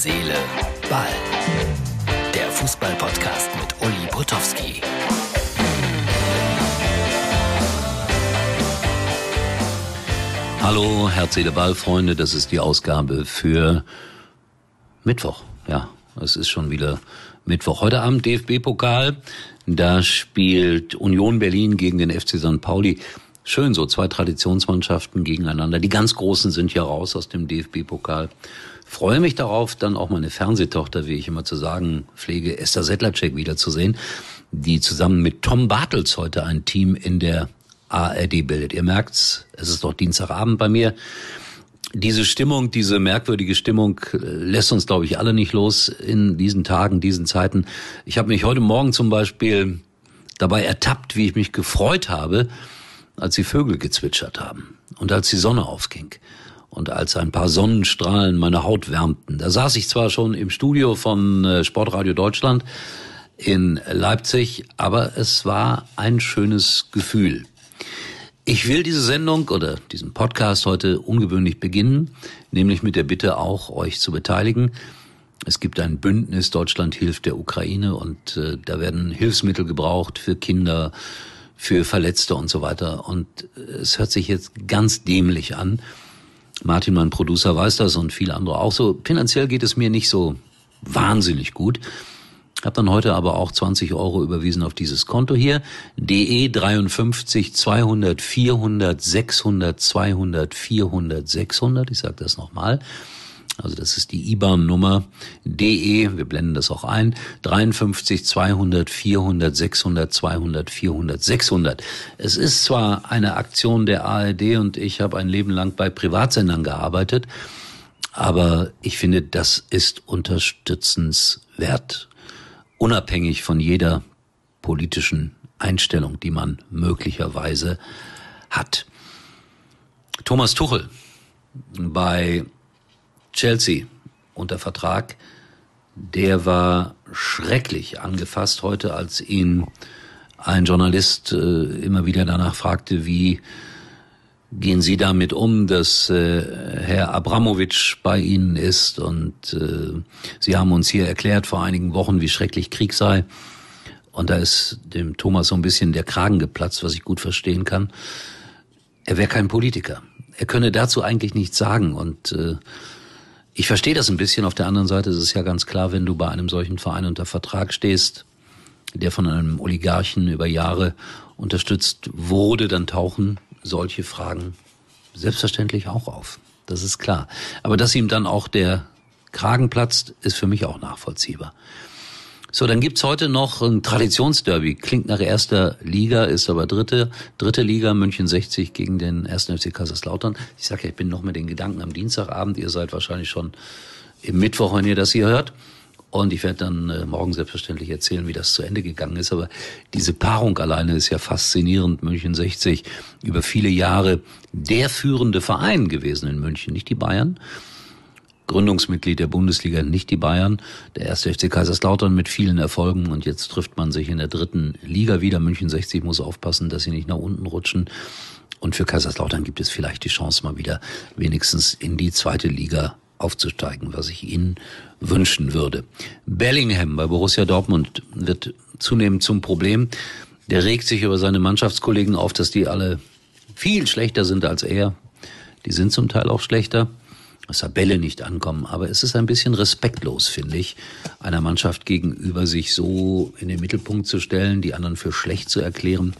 Seele, Ball. Der Fußball-Podcast mit Uli Potowski. Hallo, Herz, Seele, Ball, Freunde. Das ist die Ausgabe für Mittwoch. Ja, es ist schon wieder Mittwoch. Heute Abend DFB-Pokal. Da spielt Union Berlin gegen den FC St. Pauli. Schön so, zwei Traditionsmannschaften gegeneinander. Die ganz Großen sind ja raus aus dem DFB-Pokal. Freue mich darauf, dann auch meine Fernsehtochter, wie ich immer zu sagen pflege, Esther Sedlacek wiederzusehen, die zusammen mit Tom Bartels heute ein Team in der ARD bildet. Ihr merkt's, es ist doch Dienstagabend bei mir. Diese Stimmung, diese merkwürdige Stimmung äh, lässt uns, glaube ich, alle nicht los in diesen Tagen, diesen Zeiten. Ich habe mich heute Morgen zum Beispiel dabei ertappt, wie ich mich gefreut habe, als die Vögel gezwitschert haben und als die Sonne aufging und als ein paar Sonnenstrahlen meine Haut wärmten. Da saß ich zwar schon im Studio von äh, Sportradio Deutschland in Leipzig, aber es war ein schönes Gefühl. Ich will diese Sendung oder diesen Podcast heute ungewöhnlich beginnen, nämlich mit der Bitte auch, euch zu beteiligen. Es gibt ein Bündnis Deutschland hilft der Ukraine und äh, da werden Hilfsmittel gebraucht für Kinder, für Verletzte und so weiter. Und es hört sich jetzt ganz dämlich an. Martin, mein Producer, weiß das und viele andere auch so. Finanziell geht es mir nicht so wahnsinnig gut. Hab dann heute aber auch 20 Euro überwiesen auf dieses Konto hier. DE 53 200 400 600 200 400 600. Ich sage das nochmal. Also das ist die IBAN-Nummer DE, wir blenden das auch ein, 53 200 400 600 200 400 600. Es ist zwar eine Aktion der ARD und ich habe ein Leben lang bei Privatsendern gearbeitet, aber ich finde, das ist unterstützenswert, unabhängig von jeder politischen Einstellung, die man möglicherweise hat. Thomas Tuchel bei Chelsea unter Vertrag, der war schrecklich angefasst heute, als ihn ein Journalist äh, immer wieder danach fragte, wie gehen Sie damit um, dass äh, Herr Abramowitsch bei Ihnen ist und äh, Sie haben uns hier erklärt vor einigen Wochen, wie schrecklich Krieg sei. Und da ist dem Thomas so ein bisschen der Kragen geplatzt, was ich gut verstehen kann. Er wäre kein Politiker. Er könne dazu eigentlich nichts sagen und äh, ich verstehe das ein bisschen. Auf der anderen Seite ist es ja ganz klar, wenn du bei einem solchen Verein unter Vertrag stehst, der von einem Oligarchen über Jahre unterstützt wurde, dann tauchen solche Fragen selbstverständlich auch auf. Das ist klar. Aber dass ihm dann auch der Kragen platzt, ist für mich auch nachvollziehbar. So, dann gibt's heute noch ein Traditionsderby. Klingt nach erster Liga, ist aber dritte, dritte Liga, München 60 gegen den ersten FC Kaiserslautern. Ich sage ja, ich bin noch mit den Gedanken am Dienstagabend. Ihr seid wahrscheinlich schon im Mittwoch, wenn ihr das hier hört. Und ich werde dann äh, morgen selbstverständlich erzählen, wie das zu Ende gegangen ist. Aber diese Paarung alleine ist ja faszinierend. München 60 über viele Jahre der führende Verein gewesen in München, nicht die Bayern. Gründungsmitglied der Bundesliga, nicht die Bayern. Der erste FC Kaiserslautern mit vielen Erfolgen und jetzt trifft man sich in der dritten Liga wieder. München 60 muss aufpassen, dass sie nicht nach unten rutschen. Und für Kaiserslautern gibt es vielleicht die Chance, mal wieder wenigstens in die zweite Liga aufzusteigen, was ich Ihnen wünschen würde. Bellingham bei Borussia Dortmund wird zunehmend zum Problem. Der regt sich über seine Mannschaftskollegen auf, dass die alle viel schlechter sind als er. Die sind zum Teil auch schlechter dass Tabelle nicht ankommen. Aber es ist ein bisschen respektlos, finde ich, einer Mannschaft gegenüber sich so in den Mittelpunkt zu stellen, die anderen für schlecht zu erklären.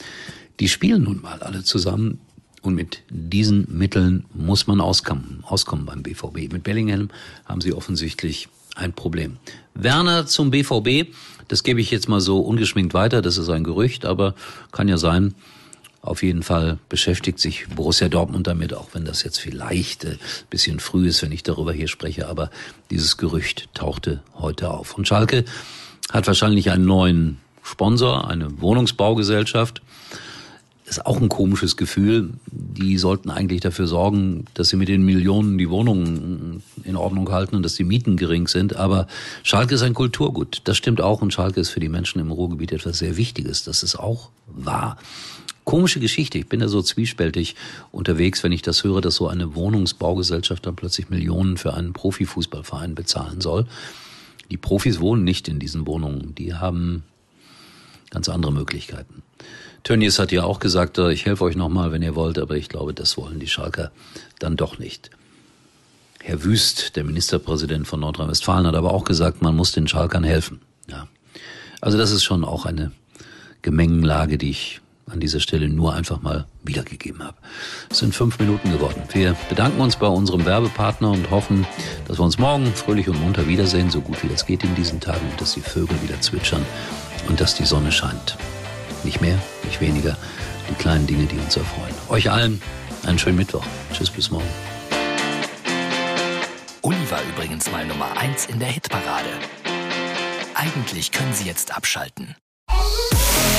Die spielen nun mal alle zusammen. Und mit diesen Mitteln muss man auskommen, auskommen beim BVB. Mit Bellingham haben sie offensichtlich ein Problem. Werner zum BVB, das gebe ich jetzt mal so ungeschminkt weiter, das ist ein Gerücht, aber kann ja sein, auf jeden Fall beschäftigt sich Borussia Dortmund damit, auch wenn das jetzt vielleicht ein äh, bisschen früh ist, wenn ich darüber hier spreche, aber dieses Gerücht tauchte heute auf. Und Schalke hat wahrscheinlich einen neuen Sponsor, eine Wohnungsbaugesellschaft. Ist auch ein komisches Gefühl. Die sollten eigentlich dafür sorgen, dass sie mit den Millionen die Wohnungen in Ordnung halten und dass die Mieten gering sind. Aber Schalke ist ein Kulturgut. Das stimmt auch. Und Schalke ist für die Menschen im Ruhrgebiet etwas sehr Wichtiges. Das ist auch wahr. Komische Geschichte. Ich bin da so zwiespältig unterwegs, wenn ich das höre, dass so eine Wohnungsbaugesellschaft dann plötzlich Millionen für einen Profifußballverein bezahlen soll. Die Profis wohnen nicht in diesen Wohnungen. Die haben ganz andere Möglichkeiten. Tönnies hat ja auch gesagt, äh, ich helfe euch nochmal, wenn ihr wollt, aber ich glaube, das wollen die Schalker dann doch nicht. Herr Wüst, der Ministerpräsident von Nordrhein-Westfalen, hat aber auch gesagt, man muss den Schalkern helfen. Ja. Also das ist schon auch eine Gemengenlage, die ich an dieser Stelle nur einfach mal wiedergegeben habe. Es sind fünf Minuten geworden. Wir bedanken uns bei unserem Werbepartner und hoffen, dass wir uns morgen fröhlich und munter wiedersehen, so gut wie das geht in diesen Tagen, dass die Vögel wieder zwitschern und dass die Sonne scheint. Nicht mehr, nicht weniger. Die kleinen Dinge, die uns erfreuen. Euch allen einen schönen Mittwoch. Tschüss, bis morgen. Uli war übrigens mal Nummer 1 in der Hitparade. Eigentlich können Sie jetzt abschalten.